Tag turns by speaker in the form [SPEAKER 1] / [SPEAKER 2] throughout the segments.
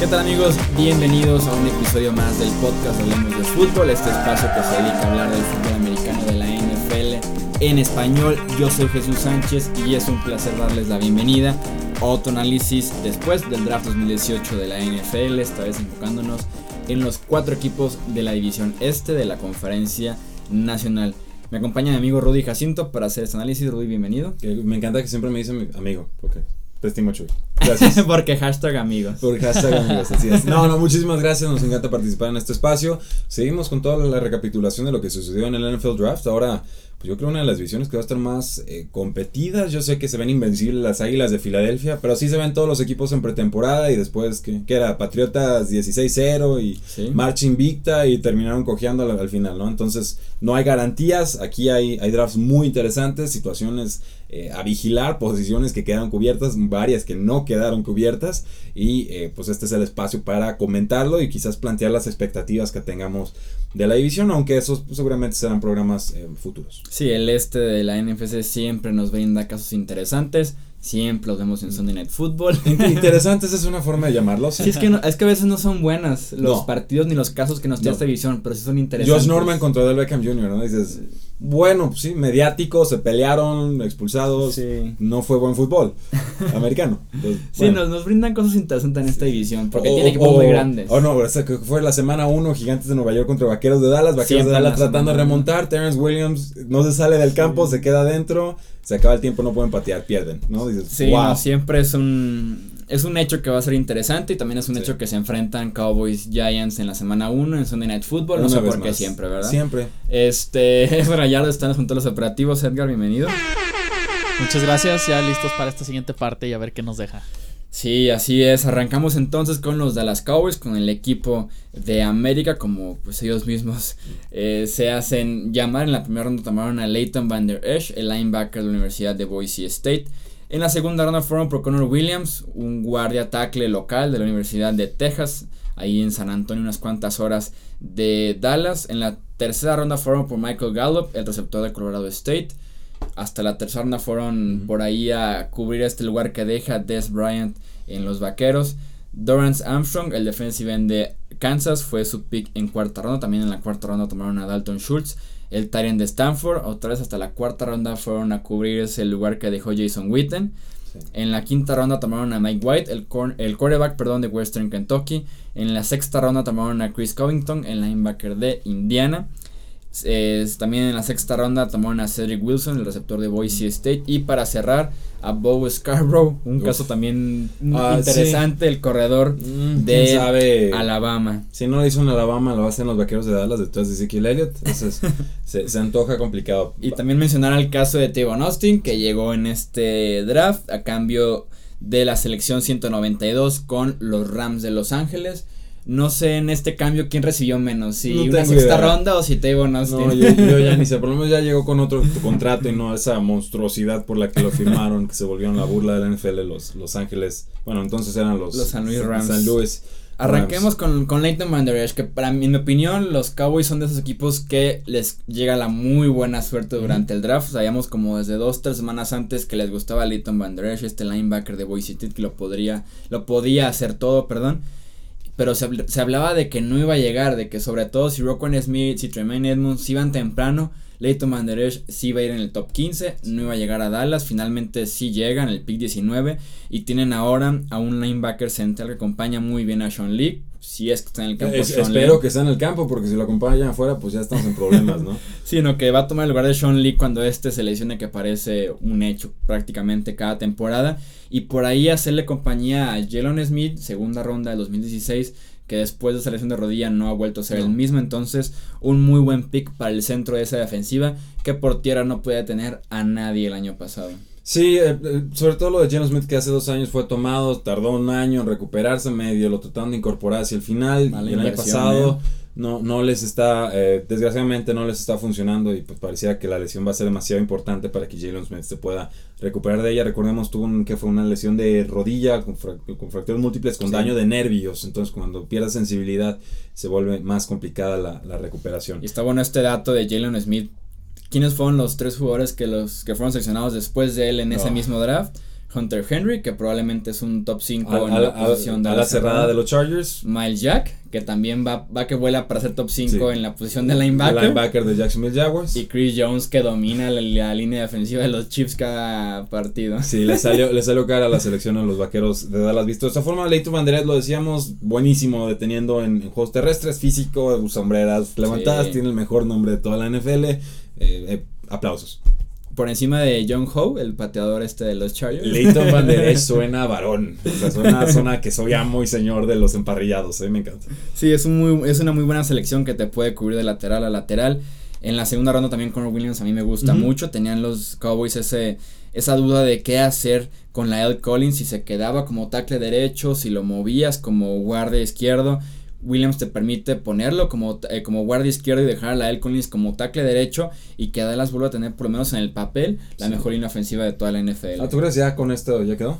[SPEAKER 1] ¿Qué tal amigos? Bienvenidos a un episodio más del podcast Hablemos de Fútbol, este espacio que se dedica a hablar del fútbol americano de la NFL en español. Yo soy Jesús Sánchez y es un placer darles la bienvenida a otro análisis después del draft 2018 de la NFL, esta vez enfocándonos en los cuatro equipos de la división este de la conferencia nacional. Me acompaña mi amigo Rudy Jacinto para hacer este análisis. Rudy, bienvenido.
[SPEAKER 2] me encanta que siempre me dicen amigo, porque te estimo mucho.
[SPEAKER 1] Gracias. Porque hashtag amigos.
[SPEAKER 2] Porque hashtag amigos, así es. No, no, muchísimas gracias. Nos encanta participar en este espacio. Seguimos con toda la recapitulación de lo que sucedió en el NFL Draft. Ahora pues yo creo una de las visiones que va a estar más eh, competidas. Yo sé que se ven invencibles las Águilas de Filadelfia, pero sí se ven todos los equipos en pretemporada y después que, era Patriotas 16-0 y ¿Sí? marcha invicta y terminaron cojeando al, final, ¿no? Entonces no hay garantías, aquí hay, hay drafts muy interesantes, situaciones eh, a vigilar, posiciones que quedan cubiertas, varias que no quedaron cubiertas y eh, pues este es el espacio para comentarlo y quizás plantear las expectativas que tengamos de la división, aunque esos seguramente serán programas futuros.
[SPEAKER 1] Sí, el este de la NFC siempre nos brinda casos interesantes. Siempre los vemos en mm. Sunday Night Football.
[SPEAKER 2] Interesantes es una forma de llamarlos.
[SPEAKER 1] Sí, es que, es que a veces no son buenas los partidos ni los casos que nos tiene esta división, pero sí son interesantes.
[SPEAKER 2] Josh Norman contra Del Beckham Jr., ¿no? Dices, bueno, pues sí, mediáticos, se pelearon, expulsados. Sí. No fue buen fútbol americano.
[SPEAKER 1] sí, nos, nos, brindan cosas interesantes en esta división, porque tiene equipos muy grandes.
[SPEAKER 2] Oh, no, que fue la semana 1, Gigantes de Nueva York contra Vaqueros de Dallas. Vaqueros de Dallas tratando de remontar. Terrence Williams no se sale del campo, se queda adentro se acaba el tiempo, no pueden patear, pierden, ¿no?
[SPEAKER 1] Dices, sí, wow. siempre es un, es un hecho que va a ser interesante y también es un hecho que se enfrentan Cowboys Giants en la semana 1 en Sunday Night Football, no sé por qué siempre, ¿verdad?
[SPEAKER 2] Siempre.
[SPEAKER 1] Este, bueno, ya lo están junto a los operativos, Edgar, bienvenido.
[SPEAKER 3] Muchas gracias, ya listos para esta siguiente parte y a ver qué nos deja.
[SPEAKER 1] Sí, así es. Arrancamos entonces con los Dallas Cowboys, con el equipo de América, como pues ellos mismos eh, se hacen llamar. En la primera ronda tomaron a Leighton Van Der Esch, el linebacker de la Universidad de Boise State. En la segunda ronda fueron por Connor Williams, un guardia tackle local de la Universidad de Texas, ahí en San Antonio, unas cuantas horas de Dallas. En la tercera ronda fueron por Michael Gallup, el receptor de Colorado State hasta la tercera ronda fueron por ahí a cubrir este lugar que deja Des Bryant en los vaqueros. Dorrance Armstrong, el defensive end de Kansas, fue su pick en cuarta ronda. También en la cuarta ronda tomaron a Dalton Schultz, el Tyrant de Stanford. Otra vez hasta la cuarta ronda fueron a cubrir ese lugar que dejó Jason Witten. En la quinta ronda tomaron a Mike White, el, el quarterback perdón, de Western Kentucky. En la sexta ronda tomaron a Chris Covington, el linebacker de Indiana también en la sexta ronda tomaron a Cedric Wilson, el receptor de Boise State. Y para cerrar, a Bo Scarborough, un caso también ah, interesante, el corredor mm, de Alabama.
[SPEAKER 2] Si no lo hizo en Alabama, lo hacen los vaqueros de Dallas detrás de Ezekiel Elliott. Entonces se, se, antoja complicado.
[SPEAKER 1] Y también mencionar el caso de Tavon Austin, que llegó en este draft a cambio de la selección 192 con los Rams de Los Ángeles. No sé en este cambio quién recibió menos, si una sexta ronda o si Tavon Austin.
[SPEAKER 2] No, yo, ya ni sé, por lo menos ya llegó con otro contrato y no esa monstruosidad por la que lo firmaron, que se volvieron la burla de la NFL, los, los Ángeles. Bueno, entonces eran los,
[SPEAKER 1] los San Luis Rams.
[SPEAKER 2] San Luis.
[SPEAKER 1] Arranquemos con, con Leighton Van que para mí, en mi opinión, los Cowboys son de esos equipos que les llega la muy buena suerte durante el draft. Sabíamos como desde dos, tres semanas antes que les gustaba Leighton Van este linebacker de Boise State, que lo podría, lo podía hacer todo, perdón pero se, se, hablaba de que no iba a llegar, de que sobre todo si Rockwell Smith, si Tremaine Edmonds iban temprano, Leighton Manderesh sí iba a ir en el top 15, no iba a llegar a Dallas, finalmente sí llega en el pick 19 y tienen ahora a un linebacker central que acompaña muy bien a Sean Lee, si es que está en el campo.
[SPEAKER 2] espero que esté en el campo porque si lo acompaña afuera pues ya estamos en problemas, ¿no?
[SPEAKER 1] sí, no, que va a tomar el lugar de Sean Lee cuando este se lesione que parece un hecho prácticamente cada temporada y por ahí hacerle compañía a Jalen Smith, segunda ronda de 2016 que después de esa lesión de rodilla no ha vuelto a ser el mismo. Entonces, un muy buen pick para el centro de esa defensiva que por tierra no puede tener a nadie el año pasado.
[SPEAKER 2] Sí, eh, eh, sobre todo lo de Geno Smith que hace dos años fue tomado, tardó un año en recuperarse medio, lo trataron de incorporar hacia el final y el año pasado no, no les está, eh, desgraciadamente no les está funcionando y pues parecía que la lesión va a ser demasiado importante para que Jalen Smith se pueda recuperar de ella. Recordemos tuvo un, que fue una lesión de rodilla con, fracturas múltiples con daño de nervios, entonces cuando pierde sensibilidad se vuelve más complicada la, la recuperación.
[SPEAKER 1] Y está bueno este dato de Jalen Smith ¿quiénes fueron los tres jugadores que, los, que fueron seleccionados después de él en ese mismo draft? Hunter Henry, que probablemente es un top 5
[SPEAKER 2] A,
[SPEAKER 1] en la posición de
[SPEAKER 2] a la cerrada de los Chargers.
[SPEAKER 1] Miles Jack, que también va, va que vuela para ser top 5
[SPEAKER 2] Sí.
[SPEAKER 1] en la posición de
[SPEAKER 2] El
[SPEAKER 1] linebacker.
[SPEAKER 2] linebacker de Jacksonville Jaguars.
[SPEAKER 1] Y Chris Jones, que domina la, la línea defensiva de los Chiefs cada partido.
[SPEAKER 2] Sí, le salió, le salió cara a la selección a los vaqueros de Dallas. Visto de esta forma, Leighton Banderas lo decíamos, buenísimo, deteniendo en, en juegos terrestres, físico, sombreras levantadas,
[SPEAKER 1] Sí.
[SPEAKER 2] tiene el mejor nombre de toda la NFL. Eh, eh, aplausos.
[SPEAKER 1] Por encima de John Ho, el pateador este de los Chargers.
[SPEAKER 2] Leighton Banderas suena a varón. O sea, suena, suena que soy amo y señor de los emparrillados, eh, me encanta.
[SPEAKER 1] Sí, es, un muy, es una muy buena selección que te puede cubrir de lateral a lateral. En la segunda ronda también Conor Williams a mí me gusta mucho. Tenían los Cowboys ese, esa duda de qué hacer con la L. Collins, si se quedaba como tackle derecho, si lo movías como guardia izquierdo. Williams te permite ponerlo como, eh, como guardia izquierdo y dejar a la L. Collins como tackle derecho y que Dallas vuelva a tener por lo menos en el papel la
[SPEAKER 2] Sí.
[SPEAKER 1] mejor línea ofensiva de toda la NFL.
[SPEAKER 2] Ah, ¿tú crees ya con esto ya quedó?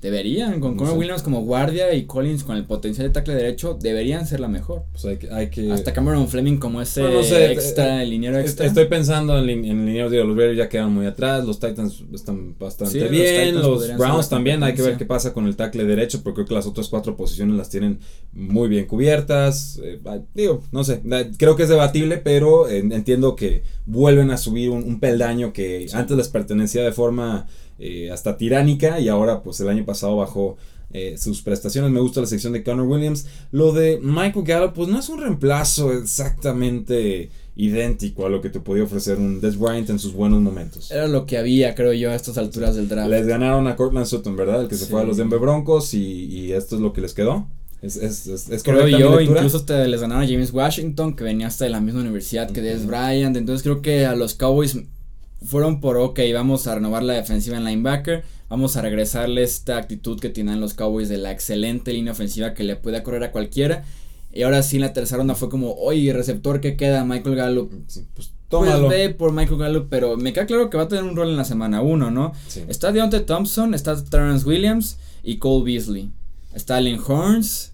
[SPEAKER 1] Deberían, con
[SPEAKER 2] No
[SPEAKER 1] Conor
[SPEAKER 2] sé.
[SPEAKER 1] Williams como guardia y Collins con el potencial de tackle derecho, deberían ser la mejor.
[SPEAKER 2] Pues hay que. Hay que
[SPEAKER 1] Hasta Cameron Fleming como ese
[SPEAKER 2] Bueno, no sé,
[SPEAKER 1] extra,
[SPEAKER 2] eh,
[SPEAKER 1] el liniero extra.
[SPEAKER 2] Estoy pensando en, en lineros de los Raiders ya quedan muy atrás, los Titans están bastante
[SPEAKER 1] Sí,
[SPEAKER 2] bien, los, Browns también, hay que ver qué pasa con el tackle derecho, porque creo que las otras cuatro posiciones las tienen muy bien cubiertas, eh, ah, digo, no sé, creo que es debatible, pero eh, entiendo que vuelven a subir un, un peldaño que
[SPEAKER 1] Sí.
[SPEAKER 2] antes les pertenecía de forma eh, hasta tiránica y ahora pues el año pasado bajó eh, sus prestaciones. Me gusta la sección de Connor Williams. Lo de Michael Gallup, pues no es un reemplazo exactamente idéntico a lo que te podía ofrecer un Des Bryant en sus buenos momentos.
[SPEAKER 1] Era lo que había, creo yo, a estas alturas del draft.
[SPEAKER 2] Les ganaron a Cortland Sutton, ¿verdad? El que se fue a los Denver Broncos y, y esto es lo que les quedó. Es, es, es, es
[SPEAKER 1] creo yo, incluso hasta les ganaron a James Washington, que venía hasta de la misma universidad que Des. Bryant. Entonces creo que a los Cowboys fueron por, ok, vamos a renovar la defensiva en linebacker. Vamos a regresarle esta actitud que tienen los Cowboys de la excelente línea ofensiva que le puede correr a cualquiera. Y ahora sí, en la tercera ronda fue como, oye, receptor que queda, Michael Gallup.
[SPEAKER 2] Sí, pues
[SPEAKER 1] Pues ve por Michael Gallup, pero me queda claro que va a tener un rol en la semana 1, ¿no?
[SPEAKER 2] Sí.
[SPEAKER 1] Está Deontay Thompson, está Terrence Williams y Cole Beasley. Está Allen Horns.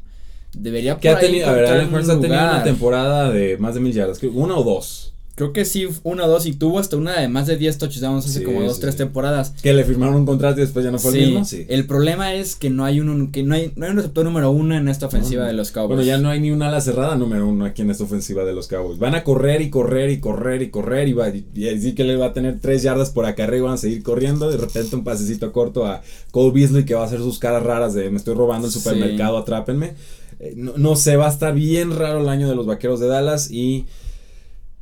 [SPEAKER 1] Debería
[SPEAKER 2] ¿Qué
[SPEAKER 1] por
[SPEAKER 2] ha
[SPEAKER 1] ahí
[SPEAKER 2] tenido? A ver, Allen Hurts ha tenido una temporada de más de mil yardas. Una o dos.
[SPEAKER 1] Creo que sí, una o dos, y tuvo hasta una de más de 10 touchdowns hace
[SPEAKER 2] Sí,
[SPEAKER 1] como dos,
[SPEAKER 2] sí,
[SPEAKER 1] tres
[SPEAKER 2] sí.
[SPEAKER 1] temporadas.
[SPEAKER 2] Que le firmaron un contrato y después ya no fue el mismo. Sí.
[SPEAKER 1] El problema es que no hay uno, que no hay, no hay un receptor número uno en esta ofensiva
[SPEAKER 2] No.
[SPEAKER 1] de los Cowboys.
[SPEAKER 2] Bueno, ya no hay ni una ala cerrada número uno aquí en esta ofensiva de los Cowboys. Van a correr y correr y correr y correr y va y, así que le va a tener tres yardas por acarreo y van a seguir corriendo. De repente un pasecito corto a Cole Beasley que va a hacer sus caras raras de me estoy robando el supermercado, atrápenme. Eh, no, no sé, va a estar bien raro el año de los Vaqueros de Dallas y...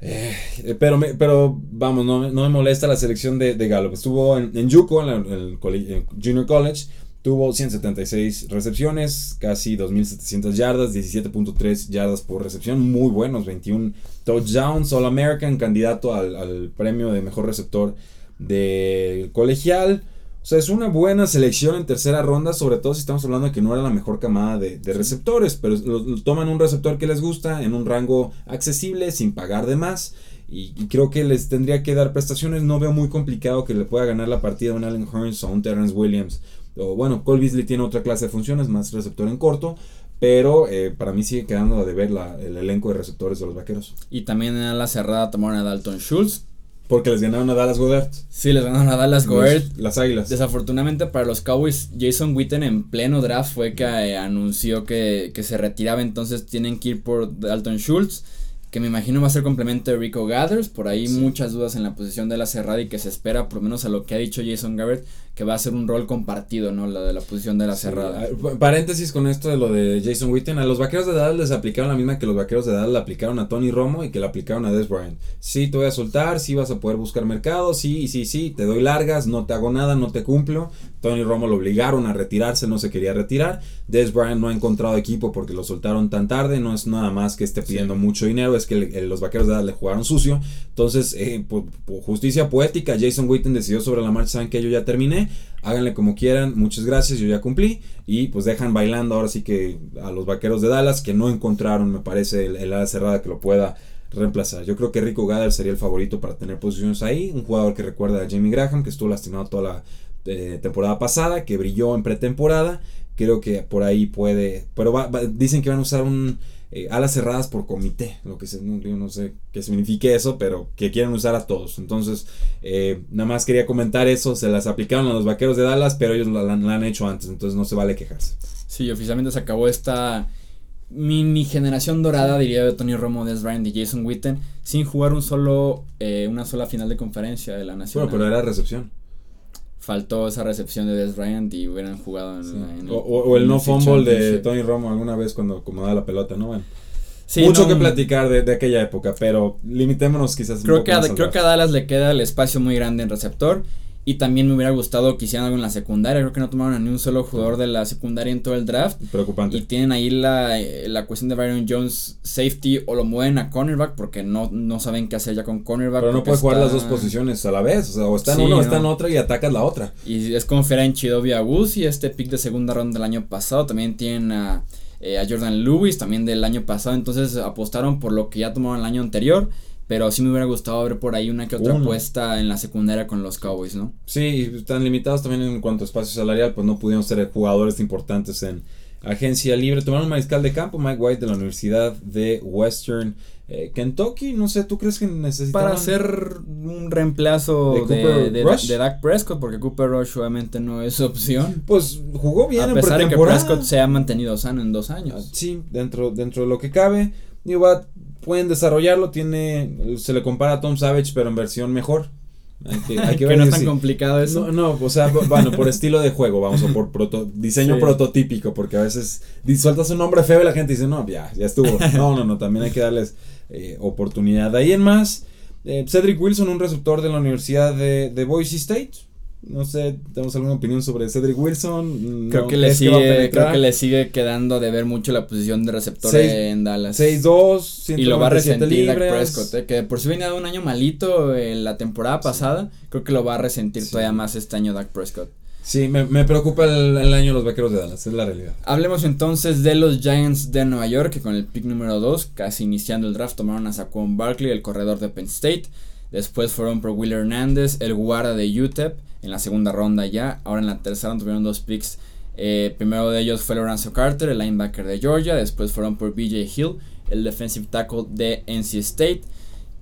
[SPEAKER 2] eh, pero, me, pero vamos, no, no me molesta la selección de, de Gallup. Estuvo en, Yuko, en, la- en el colle- en Junior College. Tuvo 176 recepciones, casi 2.700 yardas, 17.3 yardas por recepción. Muy buenos, 21 touchdowns. All American, candidato al, al premio de mejor receptor de colegial. O sea, es una buena selección en tercera ronda, sobre todo si estamos hablando de que no era la mejor camada de, de receptores, pero lo- lo toman un receptor que les gusta en un rango accesible, sin pagar de más. Y, y creo que les tendría que dar prestaciones. No veo muy complicado que le pueda ganar la partida a un Allen Hurns o a un Terrence Williams. O bueno, Cole Beasley tiene otra clase de funciones, más receptor en corto. Pero eh, para mí sigue quedando a deber la, el elenco de receptores de los vaqueros.
[SPEAKER 1] Y también en la cerrada tomaron a Dalton Schultz.
[SPEAKER 2] Porque les ganaron a Dallas Goddard.
[SPEAKER 1] Sí, les ganaron a Dallas.
[SPEAKER 2] Los- Las águilas.
[SPEAKER 1] Desafortunadamente para los Cowboys, Jason Witten en pleno draft fue que eh, anunció que, que se retiraba, entonces tienen que ir por Dalton Schultz, que me imagino va a ser complemento de Rico Gathers, por ahí
[SPEAKER 2] Sí.
[SPEAKER 1] muchas dudas en la posición de la cerrada y que se espera, por lo menos a lo que ha dicho Jason Garrett, que va a ser un rol compartido, ¿no? La de la posición de la
[SPEAKER 2] Sí,
[SPEAKER 1] cerrada.
[SPEAKER 2] pa- Paréntesis con esto de lo de Jason Witten. A los vaqueros de Dallas les aplicaron la misma que los vaqueros de Dallas le aplicaron a Tony Romo y que le aplicaron a Des Bryant. Sí, te voy a soltar, sí vas a poder buscar mercado, sí, sí, sí, te doy largas, no te hago nada, no te cumplo. Tony Romo lo obligaron a retirarse, no se quería retirar. Des Bryant no ha encontrado equipo porque lo soltaron tan tarde, no es nada más que esté pidiendo mucho dinero, es que el- el- los vaqueros de Dallas le jugaron sucio. Entonces, eh, por, por justicia poética, Jason Witten decidió sobre la marcha, saben que yo ya terminé, háganle como quieran, muchas gracias, yo ya cumplí. Y pues dejan bailando ahora sí que a los vaqueros de Dallas que no encontraron, me parece, el, ala cerrada que lo pueda reemplazar. Yo creo que Rico Gader sería el favorito para tener posiciones ahí. Un jugador que recuerda a Jamie Graham, que estuvo lastimado toda la eh, temporada pasada, que brilló en pretemporada. Creo que por ahí puede. Pero va- va- dicen que van a usar un eh, alas cerradas por comité, lo que se, no, yo no sé qué signifique eso, pero que quieren usar a todos. Entonces, eh, nada más quería comentar eso, se las aplicaron a los vaqueros de Dallas, pero ellos la, la- la han hecho antes, entonces no se vale quejarse.
[SPEAKER 1] Sí, oficialmente se acabó esta mini generación dorada, diría de Tony Romo, Des Bryant y Jason Witten, sin jugar un solo, eh, una sola final de conferencia de la Nación.
[SPEAKER 2] Bueno, pero era recepción.
[SPEAKER 1] Faltó esa recepción de Des Bryant y hubieran jugado en,
[SPEAKER 2] Sí.
[SPEAKER 1] en
[SPEAKER 2] O, o- el no fumble de. Tony Romo alguna vez cuando acomodaba la pelota, ¿no? Bueno,
[SPEAKER 1] Sí,
[SPEAKER 2] mucho
[SPEAKER 1] no,
[SPEAKER 2] que platicar de, de aquella época, pero limitémonos quizás un
[SPEAKER 1] Creo
[SPEAKER 2] poco
[SPEAKER 1] que, a, creo que a. Dallas le queda el espacio muy grande en receptor. Y también me hubiera gustado que hicieran algo en la secundaria. Creo que no tomaron a ni un solo jugador de la secundaria en todo el draft.
[SPEAKER 2] Preocupante.
[SPEAKER 1] Y tienen ahí la, eh, la cuestión de Byron Jones safety o lo mueven a cornerback porque no, no saben qué hacer ya con cornerback.
[SPEAKER 2] Pero no puedes jugar las dos posiciones a la vez. O sea, o está en una o
[SPEAKER 1] no.
[SPEAKER 2] está en otra y atacas la otra.
[SPEAKER 1] Y es confiar en Chidovia y este pick de segunda ronda del año pasado. También tienen a, eh, a Jordan Lewis, también del año pasado. Entonces apostaron por lo que ya tomaron el año anterior. Pero sí me hubiera gustado ver por ahí una que otra
[SPEAKER 2] Uno.
[SPEAKER 1] apuesta en la secundaria con los Cowboys, ¿no?
[SPEAKER 2] Sí, están limitados también en cuanto a espacio salarial, pues no pudieron ser jugadores importantes en agencia libre. Tomaron un mariscal de campo, Mike White de la Universidad de Western eh, Kentucky. No sé, ¿tú crees que necesitaban?
[SPEAKER 1] Para hacer un reemplazo
[SPEAKER 2] ¿De
[SPEAKER 1] de,
[SPEAKER 2] Cooper
[SPEAKER 1] de,
[SPEAKER 2] Rush?
[SPEAKER 1] de Dak Prescott, porque Cooper Rush obviamente no es opción.
[SPEAKER 2] Pues jugó bien
[SPEAKER 1] a
[SPEAKER 2] en
[SPEAKER 1] pesar de que. Prescott se ha mantenido sano en dos
[SPEAKER 2] Ah,
[SPEAKER 1] años.
[SPEAKER 2] Sí, dentro, dentro de lo que cabe. Digo, va, pueden desarrollarlo. Tiene, se le compara a Tom Savage, pero en versión mejor. Hay que, hay que
[SPEAKER 1] que
[SPEAKER 2] ver
[SPEAKER 1] no es tan complicado eso.
[SPEAKER 2] No, no, o sea, bu- bueno, por estilo de juego, vamos, o por proto- diseño
[SPEAKER 1] Sí.
[SPEAKER 2] prototípico, porque a veces sueltas un nombre feo y la gente dice, no, ya, ya estuvo. No, no, no, también hay que darles eh, oportunidad. De ahí en más, eh, Cedric Wilson, un receptor de la Universidad de, de Boise State. No sé, ¿tenemos alguna opinión sobre Cedric Wilson?
[SPEAKER 1] Creo
[SPEAKER 2] No,
[SPEAKER 1] que le
[SPEAKER 2] ¿crees va a
[SPEAKER 1] sigue, creo
[SPEAKER 2] penetrar?
[SPEAKER 1] que le sigue quedando de ver mucho la posición de receptor en Dallas.
[SPEAKER 2] 6'2",
[SPEAKER 1] y lo va a
[SPEAKER 2] 197
[SPEAKER 1] resentir Dak. Prescott, eh, que por si venía de un año malito en la temporada pasada, creo que lo va a resentir
[SPEAKER 2] Sí.
[SPEAKER 1] todavía más este año Dak Prescott.
[SPEAKER 2] Sí, me, me preocupa el, el año de los vaqueros de Dallas, es la realidad.
[SPEAKER 1] Hablemos entonces de los Giants de Nueva York, que con el pick número 2, casi iniciando el draft, tomaron a Saquon Barkley, el corredor de Penn State. Después fueron por Will Hernández, el guarda de UTEP, en la segunda ronda ya. Ahora en la tercera tuvieron dos picks. Eh, primero de ellos fue Lorenzo Carter, el linebacker de Georgia. Después fueron por BJ Hill, el defensive tackle de NC State.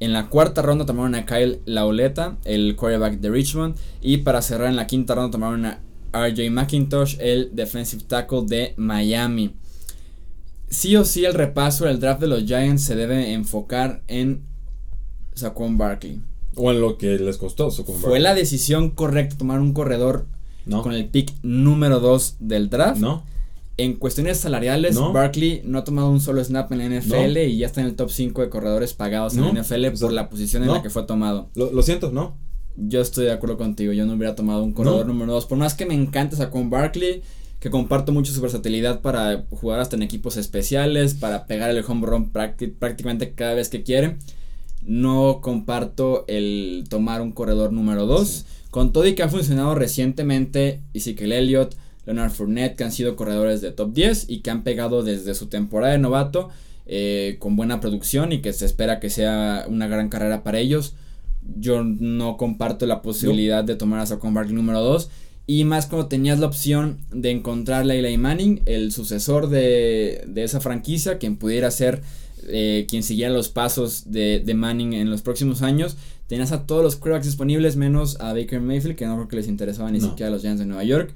[SPEAKER 1] En la cuarta ronda tomaron a Kyle Lauleta, el quarterback de Richmond. Y para cerrar en la quinta ronda tomaron a RJ McIntosh, el defensive tackle de Miami. Sí o sí el repaso del draft de los Giants se debe enfocar en Saquon Barkley.
[SPEAKER 2] O en lo que les costó. Saquon
[SPEAKER 1] Fue
[SPEAKER 2] Barkley.
[SPEAKER 1] la decisión correcta tomar un corredor
[SPEAKER 2] No,
[SPEAKER 1] con el pick número 2 del draft.
[SPEAKER 2] no.
[SPEAKER 1] En cuestiones salariales,
[SPEAKER 2] No.
[SPEAKER 1] Barkley no ha tomado un solo snap en la NFL
[SPEAKER 2] No.
[SPEAKER 1] y ya está en el top 5 de corredores pagados en la NFL
[SPEAKER 2] O sea,
[SPEAKER 1] por la posición en la que fue tomado.
[SPEAKER 2] Lo, lo siento, no.
[SPEAKER 1] Yo estoy de acuerdo contigo, yo no hubiera tomado un corredor número 2. Por más que me encante Saquon Barkley, que comparto mucho su versatilidad para jugar hasta en equipos especiales, para pegar el home run prácti- prácticamente cada vez que quiere. No comparto el tomar un corredor número 2.
[SPEAKER 2] Sí.
[SPEAKER 1] Con todo y que ha funcionado recientemente Ezekiel Elliott, Leonard Fournette, que han sido corredores de top 10 y que han pegado desde su temporada de novato eh, con buena producción y que se espera que sea una gran carrera para ellos. Yo no comparto la posibilidad de tomar a Saquon Barkley número 2. Y más cuando tenías la opción de encontrarle a Eli Manning, el sucesor de, de esa franquicia, quien pudiera ser eh, quien siguiera los pasos de, de Manning en los próximos años. Tenías a todos los quarterbacks disponibles, menos a Baker Mayfield, que no creo que les interesaba ni
[SPEAKER 2] No.
[SPEAKER 1] siquiera a los Giants de Nueva York.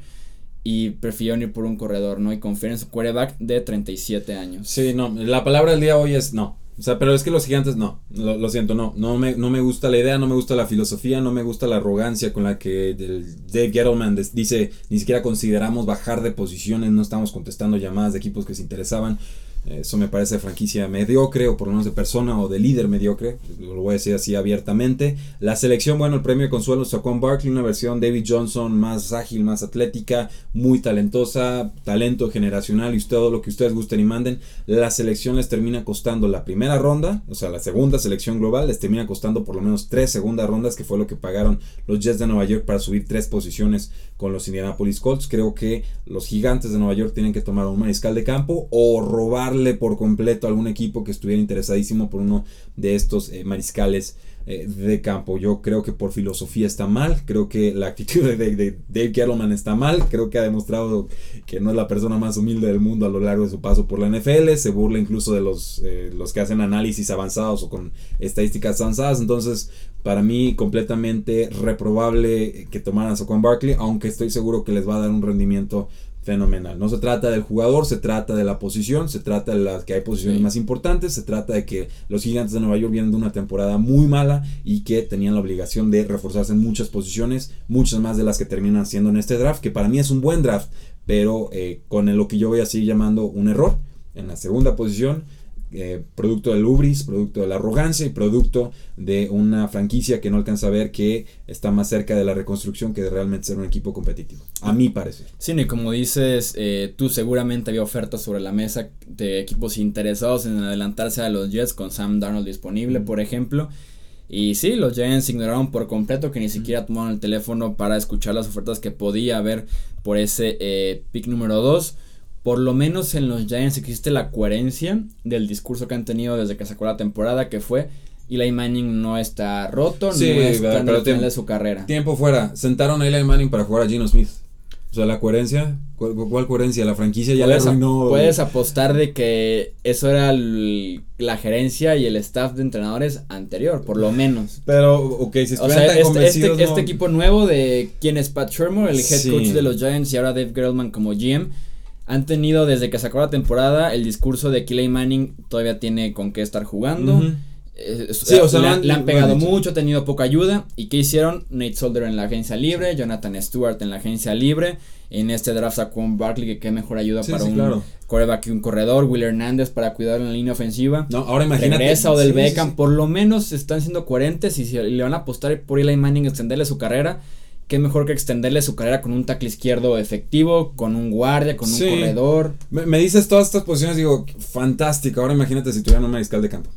[SPEAKER 1] Y prefirieron ir por un corredor, ¿no? Y confiar en su quarterback de 37 años.
[SPEAKER 2] Sí, no, la palabra del día hoy es no. O sea, pero es que los gigantes no, lo, lo siento, no, no me, no me gusta la idea, no me gusta la filosofía, no me gusta la arrogancia con la que el Dave Gettleman des- dice, ni siquiera consideramos bajar de posiciones, no estamos contestando llamadas de equipos que se interesaban. Eso me parece franquicia mediocre, o por lo menos de persona o de líder mediocre, lo voy a decir así abiertamente. La selección, bueno, el premio de consuelo Saquon Barkley, una versión David Johnson más ágil, más atlética, muy talentosa, talento generacional y todo lo que ustedes gusten y manden. La selección les termina costando la primera ronda, o sea, la segunda selección global, les termina costando por lo menos tres segundas rondas, que fue lo que pagaron los Jets de Nueva York para subir tres posiciones con los Indianapolis Colts. Creo que los gigantes de Nueva York tienen que tomar un mariscal de campo o robarle por completo a algún equipo que estuviera interesadísimo por uno de estos eh, mariscales eh, de campo. Yo creo que por filosofía está mal, creo que la actitud de, de, Dave Gettleman está mal, creo que ha demostrado que no es la persona más humilde del mundo a lo largo de su paso por la NFL, se burla incluso de los, eh, los que hacen análisis avanzados o con estadísticas avanzadas, entonces para mí completamente reprobable que tomaran a Saquon Barkley, aunque estoy seguro que les va a dar un rendimiento fenomenal. No se trata del jugador, se trata de la posición, se trata de las que hay posiciones más importantes, se trata de que los gigantes de Nueva York vienen de una temporada muy mala y que tenían la obligación de reforzarse en muchas posiciones, muchas más de las que terminan siendo en este draft, que para mí es un buen draft, pero eh, con lo que yo voy a seguir llamando un error. En la segunda posición eh, producto del ubris, producto de la arrogancia y producto de una franquicia que no alcanza a ver que está más cerca de la reconstrucción que de realmente ser un equipo competitivo. A mí parece.
[SPEAKER 1] Sí, y como dices, eh, tú seguramente había ofertas sobre la mesa de equipos interesados en adelantarse a los Jets con Sam Darnold disponible, por ejemplo. Y sí, los Giants ignoraron por completo que ni siquiera tomaron el teléfono para escuchar las ofertas que podía haber por ese eh, pick número 2 por lo menos en los Giants existe la coherencia del discurso que han tenido desde que sacó la temporada, que fue Eli Manning no está roto,
[SPEAKER 2] sí,
[SPEAKER 1] no está
[SPEAKER 2] en el
[SPEAKER 1] final de su carrera.
[SPEAKER 2] Tiempo fuera, sentaron a Eli Manning para jugar a Gino Smith. O sea, la coherencia, ¿cuál, coherencia? La franquicia ya le arruinó.
[SPEAKER 1] Puedes apostar de que eso era la gerencia y el staff de entrenadores anterior, por lo menos.
[SPEAKER 2] Pero, ok, si
[SPEAKER 1] o sea, este, este, este, equipo nuevo de quién es Pat Shermer, el head coach de los Giants y ahora Dave Gettleman como GM han tenido desde que sacó la temporada el discurso de que Manning todavía tiene con qué estar jugando. Eh, sí, o sea, le, han, pegado mucho, ha tenido poca ayuda. ¿Y qué hicieron? Nate Solder en la agencia libre, Jonathan Stewart en la agencia libre. En este draft sacó un Barkley que qué mejor ayuda para un claro. coreback y un corredor. Will Hernández para cuidar en la línea ofensiva.
[SPEAKER 2] No, ahora imagínate.
[SPEAKER 1] Regresa o del Beckham. Por lo menos están siendo coherentes y si le van a apostar por Eli Manning extenderle su carrera qué mejor que extenderle su carrera con un tackle izquierdo efectivo, con un guardia, con un corredor.
[SPEAKER 2] Me, dices todas estas posiciones, digo, fantástico. Ahora imagínate si tuvieran un mariscal de campo.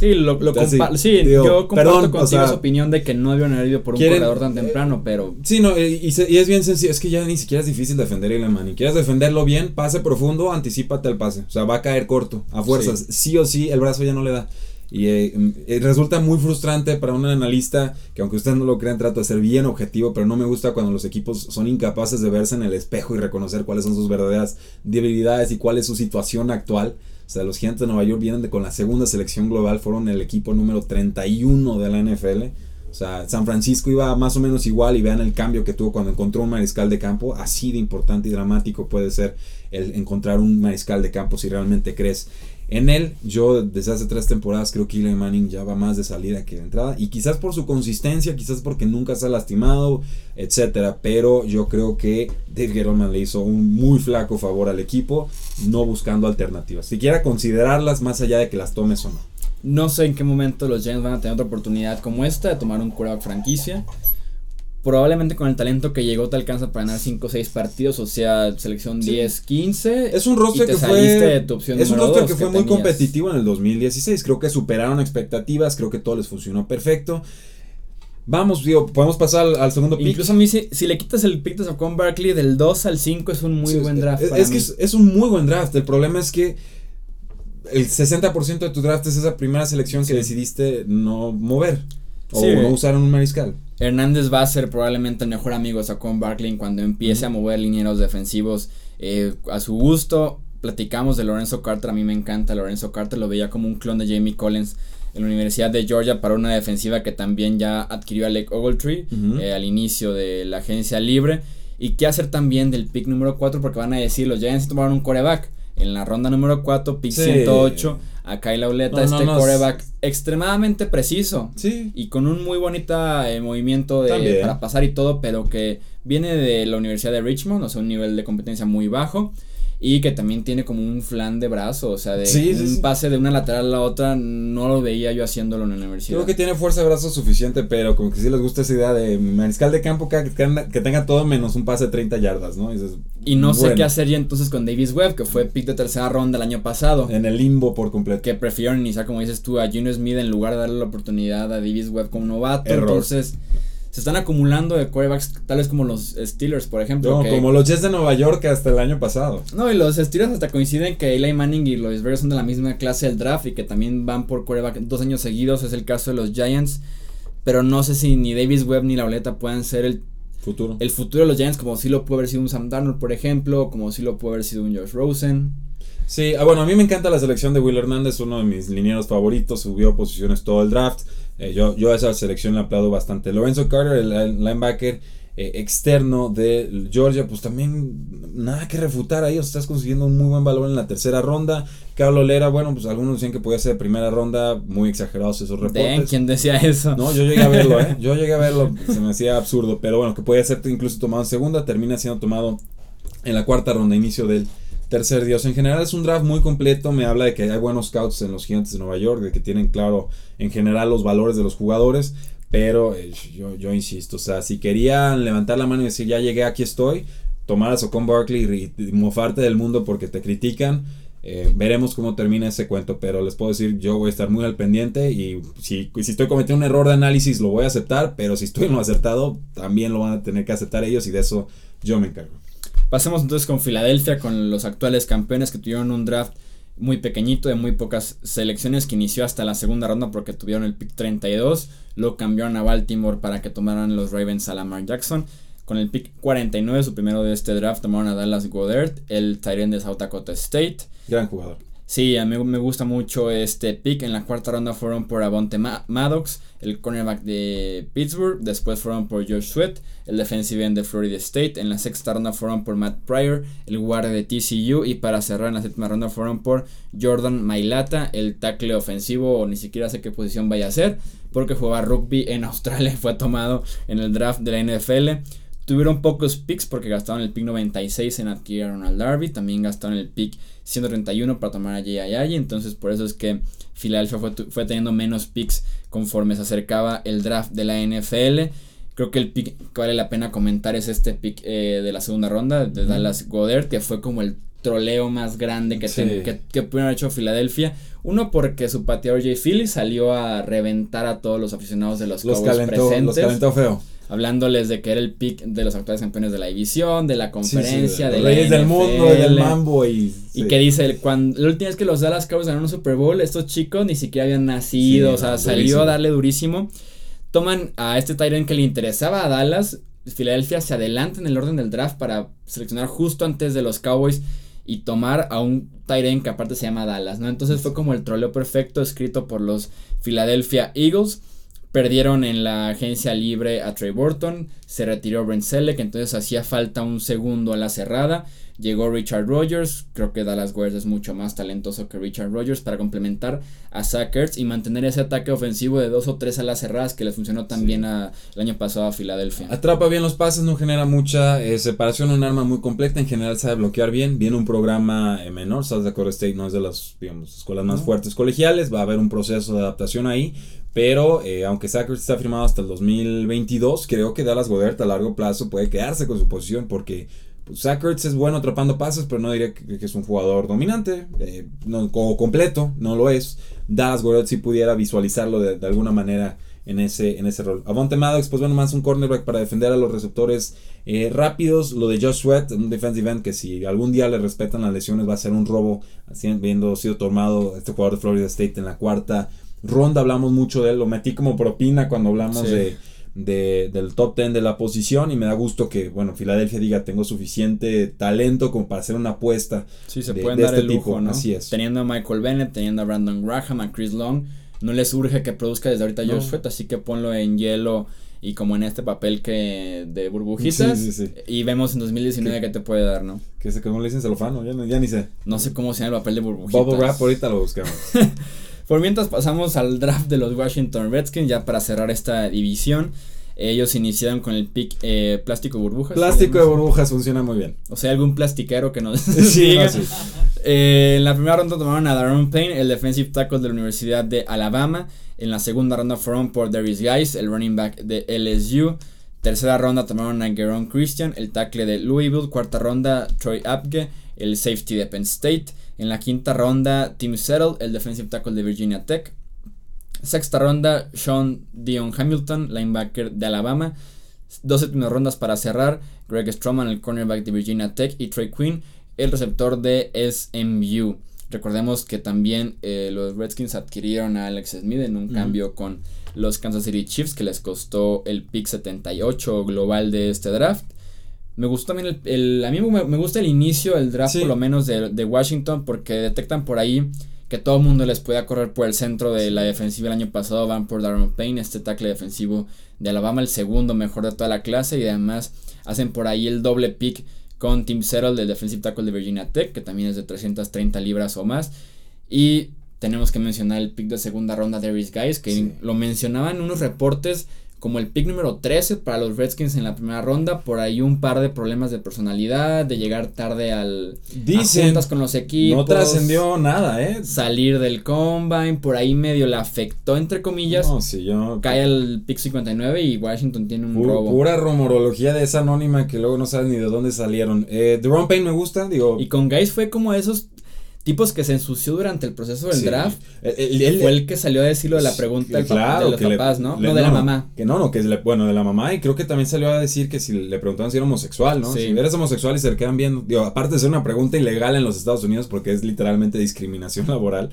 [SPEAKER 1] Sí, lo, lo sí, yo comparto contigo su opinión de que no habían herido por un corredor tan temprano, pero...
[SPEAKER 2] Sí, no, y, es bien sencillo, es que ya ni siquiera es difícil defender el Manning. Quieres defenderlo bien, pase profundo, anticipate al pase. O sea, va a caer corto, a fuerzas. sí o sí, el brazo ya no le da. Y eh, resulta muy frustrante para un analista que aunque ustedes no lo crean trato de ser bien objetivo, pero no me gusta cuando los equipos son incapaces de verse en el espejo y reconocer cuáles son sus verdaderas debilidades y cuál es su situación actual. O sea, los Gigantes de Nueva York vienen de con la segunda selección global, fueron el equipo número 31 de la NFL. O sea, San Francisco iba más o menos igual y vean el cambio que tuvo cuando encontró un mariscal de campo. Así de importante y dramático puede ser el encontrar un mariscal de campo si realmente crees en él, yo desde hace tres temporadas creo que Eli Manning ya va más de salida que de entrada. Y quizás por su consistencia, quizás porque nunca se ha lastimado, etcétera. Pero yo creo que Dave Gettleman le hizo un muy flaco favor al equipo, no buscando alternativas. Si quiera considerarlas más allá de que las tomes o no.
[SPEAKER 1] No sé en qué momento los Giants van a tener otra oportunidad como esta de tomar un quarterback franquicia probablemente con el talento que llegó te alcanza para ganar 5 o 6 partidos, o sea, selección 10, 15.
[SPEAKER 2] Es un roster que fue es un roster que fue muy competitivo en el 2016, creo que superaron expectativas, creo que todo les funcionó perfecto. Vamos, digo, podemos pasar al, segundo pick.
[SPEAKER 1] Incluso a mí, si, le quitas el pick de Saquon Barkley del 2 al 5 es un muy buen draft.
[SPEAKER 2] Es, que es, un muy buen draft. El problema es que el 60% de tu draft es esa primera selección que decidiste no mover o no usar un mariscal.
[SPEAKER 1] Hernández va a ser probablemente el mejor amigo de Saquon Barkley cuando empiece a mover linieros defensivos eh, a su gusto. Platicamos de Lorenzo Carter, a mí me encanta Lorenzo Carter, lo veía como un clon de Jamie Collins en la Universidad de Georgia para una defensiva que también ya adquirió a Lake Ogletree eh, al inicio de la agencia libre. Y qué hacer también del pick número 4 porque van a decir los Giants tomaron un coreback. En la ronda número 4, pick 108 a Kyle Auleta, este coreback extremadamente preciso.
[SPEAKER 2] Sí.
[SPEAKER 1] Y con un muy bonito eh, movimiento de, para pasar y todo, pero que viene de la Universidad de Richmond, o sea, un nivel de competencia muy bajo y que también tiene como un flan de brazo, o sea, de un pase de una lateral a la otra, no lo veía yo haciéndolo en la universidad.
[SPEAKER 2] Creo que tiene fuerza de brazo suficiente, pero como que sí les gusta esa idea de mariscal de campo que, que, tenga todo menos un pase de 30 yardas, ¿no?
[SPEAKER 1] Y, no sé qué hacer ya entonces con Davis Webb, que fue pick de tercera ronda el año pasado.
[SPEAKER 2] En el limbo por completo.
[SPEAKER 1] Que prefirieron iniciar, como dices tú, a Junior Smith en lugar de darle la oportunidad a Davis Webb como novato. Entonces se están acumulando de quarterbacks tales como los Steelers, por ejemplo.
[SPEAKER 2] No, como los Jets de Nueva York hasta el año pasado.
[SPEAKER 1] No, y los Steelers hasta coinciden que Eli Manning y los Bears son de la misma clase del draft y que también van por quarterback dos años seguidos. Es el caso de los Giants. Pero no sé si ni Davis Webb ni la Oleta puedan ser el
[SPEAKER 2] futuro.
[SPEAKER 1] El futuro de los Giants, como si lo puede haber sido un Sam Darnold, por ejemplo, como si lo puede haber sido un Josh Rosen.
[SPEAKER 2] Sí, ah, bueno, a mí me encanta la selección de Will Hernández, uno de mis linieros favoritos, subió posiciones todo el draft. Eh, yo, yo a esa selección le aplaudo bastante. Lorenzo Carter, el, linebacker eh, externo de Georgia, pues también nada que refutar ahí. O estás consiguiendo un muy buen valor en la tercera ronda. Carlos Lera, bueno, pues algunos decían que podía ser de primera ronda, muy exagerados esos reportes.
[SPEAKER 1] ¿Quién decía eso?
[SPEAKER 2] No, yo llegué a verlo, ¿eh? Yo llegué a verlo, se me hacía absurdo. Pero bueno, que podía ser incluso tomado en segunda, termina siendo tomado en la cuarta ronda, inicio del tercer dios. En general es un draft muy completo, me habla de que hay buenos scouts en los gigantes de Nueva York, de que tienen claro en general los valores de los jugadores, pero eh, yo, yo insisto, o sea, si querían levantar la mano y decir ya llegué, aquí estoy, tomar a Socon Barkley y, mofarte del mundo porque te critican, eh, veremos cómo termina ese cuento, pero les puedo decir, yo voy a estar muy al pendiente y si, si estoy cometiendo un error de análisis lo voy a aceptar, pero si estoy en lo acertado, también lo van a tener que aceptar ellos y de eso yo me encargo.
[SPEAKER 1] Pasemos entonces con Filadelfia, con los actuales campeones que tuvieron un draft muy pequeñito, de muy pocas selecciones, que inició hasta la segunda ronda porque tuvieron el pick 32. Lo cambiaron a Baltimore para que tomaran los Ravens a Lamar Jackson. Con el pick 49, su primero de este draft, tomaron a Dallas Goddard, el Tyrant de South Dakota State.
[SPEAKER 2] Gran jugador.
[SPEAKER 1] Sí, a mí me gusta mucho este pick. En la cuarta ronda fueron por Avonte Maddox, el cornerback de Pittsburgh. Después fueron por Josh Sweat, el defensive end de Florida State. En la sexta ronda fueron por Matt Pryor, el guardia de TCU. Y para cerrar en la séptima ronda fueron por Jordan Mailata, el tackle ofensivo, o ni siquiera sé qué posición vaya a ser, porque jugaba rugby en Australia. Fue tomado en el draft de la NFL. Tuvieron pocos picks porque gastaron el pick 96 en adquirir a Darby. También gastaron el pick 131 para tomar a Jay. Entonces por eso es que Philadelphia fue, teniendo menos picks conforme se acercaba el draft de la NFL. Creo que el pick que vale la pena comentar es este pick eh, de la segunda ronda de Dallas Goddard, que fue como el troleo más grande que, que, pudieron haber hecho Filadelfia. Uno porque su pateador Jay Philly salió a reventar a todos los aficionados de los,
[SPEAKER 2] los Cowboys presentes. Los calentó feo
[SPEAKER 1] hablándoles de que era el pick de los actuales campeones de la división, de la conferencia, de,
[SPEAKER 2] Reyes del mundo, del mambo y...
[SPEAKER 1] Y que dice, cuando, la última vez que los Dallas Cowboys ganaron un Super Bowl, estos chicos ni siquiera habían nacido, o sea, salió a darle durísimo. Toman a este Tyrant que le interesaba a Dallas, Filadelfia se adelanta en el orden del draft para seleccionar justo antes de los Cowboys y tomar a un Tyrant que aparte se llama Dallas, ¿no? Entonces fue como el troleo perfecto escrito por los Philadelphia Eagles. Perdieron en la agencia libre a Trey Burton, se retiró Brent Selleck, entonces hacía falta un segundo a la cerrada. Llegó Richard Rogers, creo que Dallas West es mucho más talentoso que Richard Rogers para complementar a Sackers y mantener ese ataque ofensivo de dos o tres a las cerradas que les funcionó tan bien el año pasado a Filadelfia.
[SPEAKER 2] Atrapa bien los pases, no genera mucha eh, separación, un arma muy completa, en general sabe bloquear bien, viene un programa eh, menor, South Dakota State no es de las digamos, escuelas más fuertes colegiales, va a haber un proceso de adaptación ahí, pero eh, aunque Sackers está firmado hasta el 2022, creo que Dallas Godert a largo plazo puede quedarse con su posición porque pues, es bueno atrapando pases, pero no diría que, es un jugador dominante eh, no, o completo, no lo es. Dallas Godert si pudiera visualizarlo de, alguna manera en ese, en ese rol. Avonte Maddox, pues bueno, más un cornerback para defender a los receptores eh, rápidos. Lo de Josh Sweat, un defensive end que si algún día le respetan las lesiones va a ser un robo, habiendo sido tomado este jugador de Florida State en la cuarta Ronda hablamos mucho de él, lo metí como propina cuando hablamos de, del top 10 de la posición y me da gusto que, bueno, Filadelfia diga, tengo suficiente talento como para hacer una apuesta.
[SPEAKER 1] Sí, se pueden dar este el lujo, ¿no? Así es. Teniendo a Michael Bennett, teniendo a Brandon Graham, a Chris Long, no les urge que produzca desde ahorita Josh Sweat, así que ponlo en hielo y como en este papel que de burbujitas sí, sí, sí. y vemos en 2019 qué te puede dar, ¿no?
[SPEAKER 2] Que sé cómo le dicen celofano, ya, ya ni sé.
[SPEAKER 1] No sé cómo se llama el papel de burbujitas.
[SPEAKER 2] Bubble wrap ahorita lo buscamos.
[SPEAKER 1] Por mientras pasamos al draft de los Washington Redskins, ya para cerrar esta división. Ellos iniciaron con el pick eh, plástico de burbujas.
[SPEAKER 2] Plástico de burbujas funciona muy bien.
[SPEAKER 1] O sea, algún plastiquero que nos siga. Eh, en la primera ronda tomaron a Daron Payne, el defensive tackle de la Universidad de Alabama. En la segunda ronda fueron por Darius Guys, el running back de LSU. Tercera ronda tomaron a Geron Christian, el tackle de Louisville. Cuarta ronda, Troy Apke, el safety de Penn State. En la quinta ronda, Tim Settle, el defensive tackle de Virginia Tech. Sexta ronda, Sean Dion Hamilton, linebacker de Alabama. Dos séptimas rondas para cerrar, Greg Stroman, el cornerback de Virginia Tech, y Trey Quinn, el receptor de SMU. Recordemos que también eh, los Redskins adquirieron a Alex Smith en un cambio con los Kansas City Chiefs que les costó el pick 78 global de este draft. Me gustó también el, a mí me, gusta el inicio del draft por lo menos de, de, Washington porque detectan por ahí que todo el mundo les pueda correr por el centro de la defensiva el año pasado. Van por Darren Payne este tackle defensivo de Alabama el segundo mejor de toda la clase y además hacen por ahí el doble pick con Tim Settle del defensive tackle de Virginia Tech que también es de 330 libras o más. Y tenemos que mencionar el pick de segunda ronda de Darius Guys que lo mencionaban en unos reportes como el pick número 13 para los Redskins en la primera ronda. Por ahí un par de problemas de personalidad, de llegar tarde al
[SPEAKER 2] Dicen,
[SPEAKER 1] con los equipos.
[SPEAKER 2] No trascendió nada, ¿eh?
[SPEAKER 1] Salir del combine, por ahí medio le afectó, entre comillas.
[SPEAKER 2] No, sí, yo.
[SPEAKER 1] Cae el pick 59 y Washington tiene un robo.
[SPEAKER 2] Pura rumorología de esa anónima que luego no sabes ni de dónde salieron. Eh, Ron Payne me gusta, digo.
[SPEAKER 1] Y con Guys fue como esos tipos que se ensució durante el proceso del draft. Él, fue el que salió a decirlo de la pregunta del de los papás, ¿no? no de la mamá.
[SPEAKER 2] Que no, no, que es bueno, de la mamá. Y creo que también salió a decir que si le preguntaban si era homosexual, ¿no? Si eres homosexual y se le quedan viendo. Digo, aparte de ser una pregunta ilegal en los Estados Unidos porque es literalmente discriminación laboral,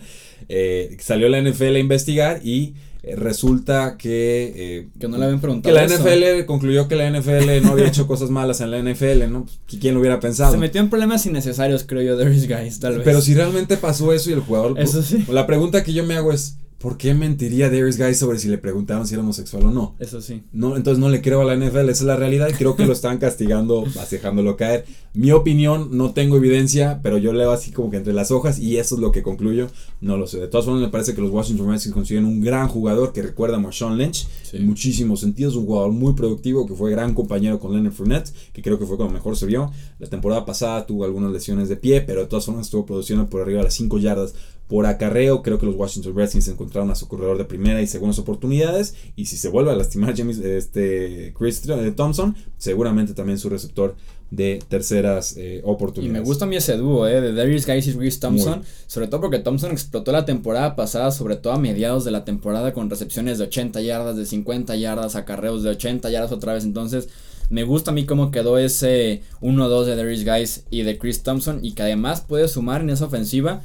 [SPEAKER 2] eh, salió la NFL a investigar y eh, resulta que...
[SPEAKER 1] Eh, que no le habían preguntado.
[SPEAKER 2] Que la NFL concluyó que la NFL no había hecho cosas malas en la NFL, ¿no? Pues, ¿Quién lo hubiera pensado?
[SPEAKER 1] Se metió en problemas innecesarios, creo yo, Darius Guys, tal vez.
[SPEAKER 2] Pero si realmente pasó eso y el jugador...
[SPEAKER 1] Eso sí.
[SPEAKER 2] La pregunta que yo me hago es, ¿Por qué mentiría Darius Guy sobre si le preguntaron si era homosexual o no?
[SPEAKER 1] Eso sí.
[SPEAKER 2] No, entonces no le creo a la NFL, esa es la realidad y creo que lo están castigando, dejándolo caer. Mi opinión, no tengo evidencia, pero yo leo así como que entre las hojas y eso es lo que concluyo. No lo sé. De todas formas, me parece que los Washington Redskins consiguen un gran jugador que recuerda a Marshawn Lynch en muchísimos sentidos. Un jugador muy productivo que fue gran compañero con Leonard Fournette, que creo que fue cuando mejor se vio. La temporada pasada tuvo algunas lesiones de pie, pero de todas formas estuvo produciendo por arriba de las 5 yardas por acarreo. Creo que los Washington Redskins encontraron a su corredor de primera y segundas oportunidades. Y si se vuelve a lastimar James, este, Chris Thompson, seguramente también su receptor de terceras eh, oportunidades.
[SPEAKER 1] Y me gusta a mí ese dúo, eh, de Darius Guys y Chris Thompson. Sobre todo porque Thompson explotó la temporada pasada, sobre todo a mediados de la temporada, con recepciones de 80 yardas, de 50 yardas, acarreos de 80 yardas otra vez. Entonces, me gusta a mí cómo quedó ese 1-2 de Darius Guys y de Chris Thompson. Y que además puede sumar en esa ofensiva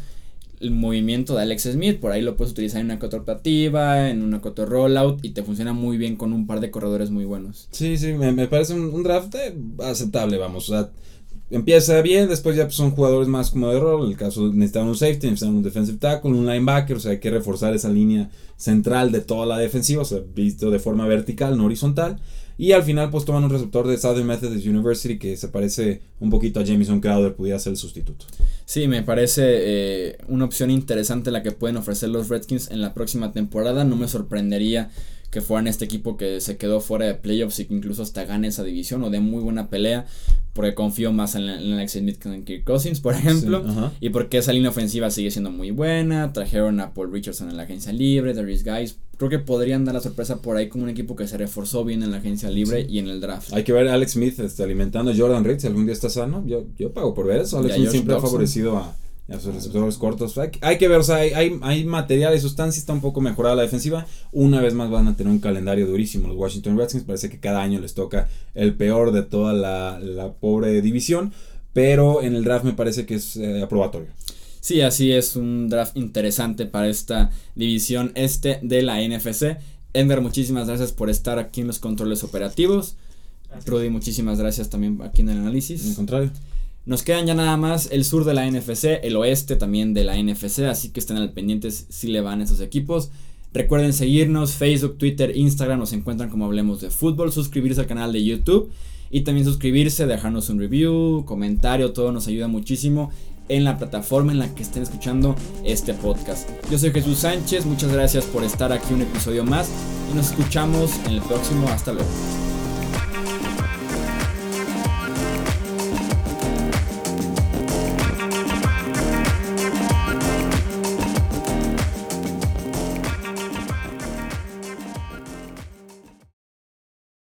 [SPEAKER 1] el movimiento de Alex Smith, por ahí lo puedes utilizar en una coto optativa, en una coto rollout y te funciona muy bien con un par de corredores muy buenos.
[SPEAKER 2] Sí, sí, me, parece un, draft aceptable, vamos, o sea, empieza bien, después ya pues, son jugadores más como de rol, en el caso necesitan un safety, necesitan un defensive tackle, un linebacker, o sea, hay que reforzar esa línea central de toda la defensiva, o sea, visto de forma vertical, no horizontal. Y al final pues toman un receptor de Southern Methodist University que se parece un poquito a Jamison Crowder, pudiera ser el sustituto.
[SPEAKER 1] Sí, me parece eh, una opción interesante la que pueden ofrecer los Redskins en la próxima temporada. No me sorprendería que fueran este equipo que se quedó fuera de playoffs y que incluso hasta gane esa división o de muy buena pelea, porque confío más en, Alex Smith que en Kirk Cousins, por ejemplo, y porque esa línea ofensiva sigue siendo muy buena, trajeron a Paul Richardson en la agencia libre, Darius Guys, creo que podrían dar la sorpresa por ahí como un equipo que se reforzó bien en la agencia libre y en el draft.
[SPEAKER 2] Hay que ver a Alex Smith este, alimentando a Jordan Reed si algún día está sano, yo, yo pago por ver eso, Alex Smith siempre ha favorecido a a sus receptores cortos. Hay, que ver, o sea, hay, hay, material y sustancia, está un poco mejorada la defensiva. Una vez más van a tener un calendario durísimo. Los Washington Redskins parece que cada año les toca el peor de toda la, pobre división. Pero en el draft me parece que es eh, aprobatorio.
[SPEAKER 1] Sí, así es un draft interesante para esta división este de la NFC. Ender, muchísimas gracias por estar aquí en los controles operativos. Rudy, muchísimas gracias también aquí en el análisis.
[SPEAKER 2] En contrario.
[SPEAKER 1] Nos quedan ya nada más el sur de la NFC, el oeste también de la NFC, así que estén al pendientes si le van esos equipos. Recuerden seguirnos, Facebook, Twitter, Instagram, nos encuentran como Hablemos de Fútbol, suscribirse al canal de YouTube y también suscribirse, dejarnos un review, comentario, todo nos ayuda muchísimo en la plataforma en la que estén escuchando este podcast. Yo soy Jesús Sánchez, muchas gracias por estar aquí un episodio más y nos escuchamos en el próximo. Hasta luego.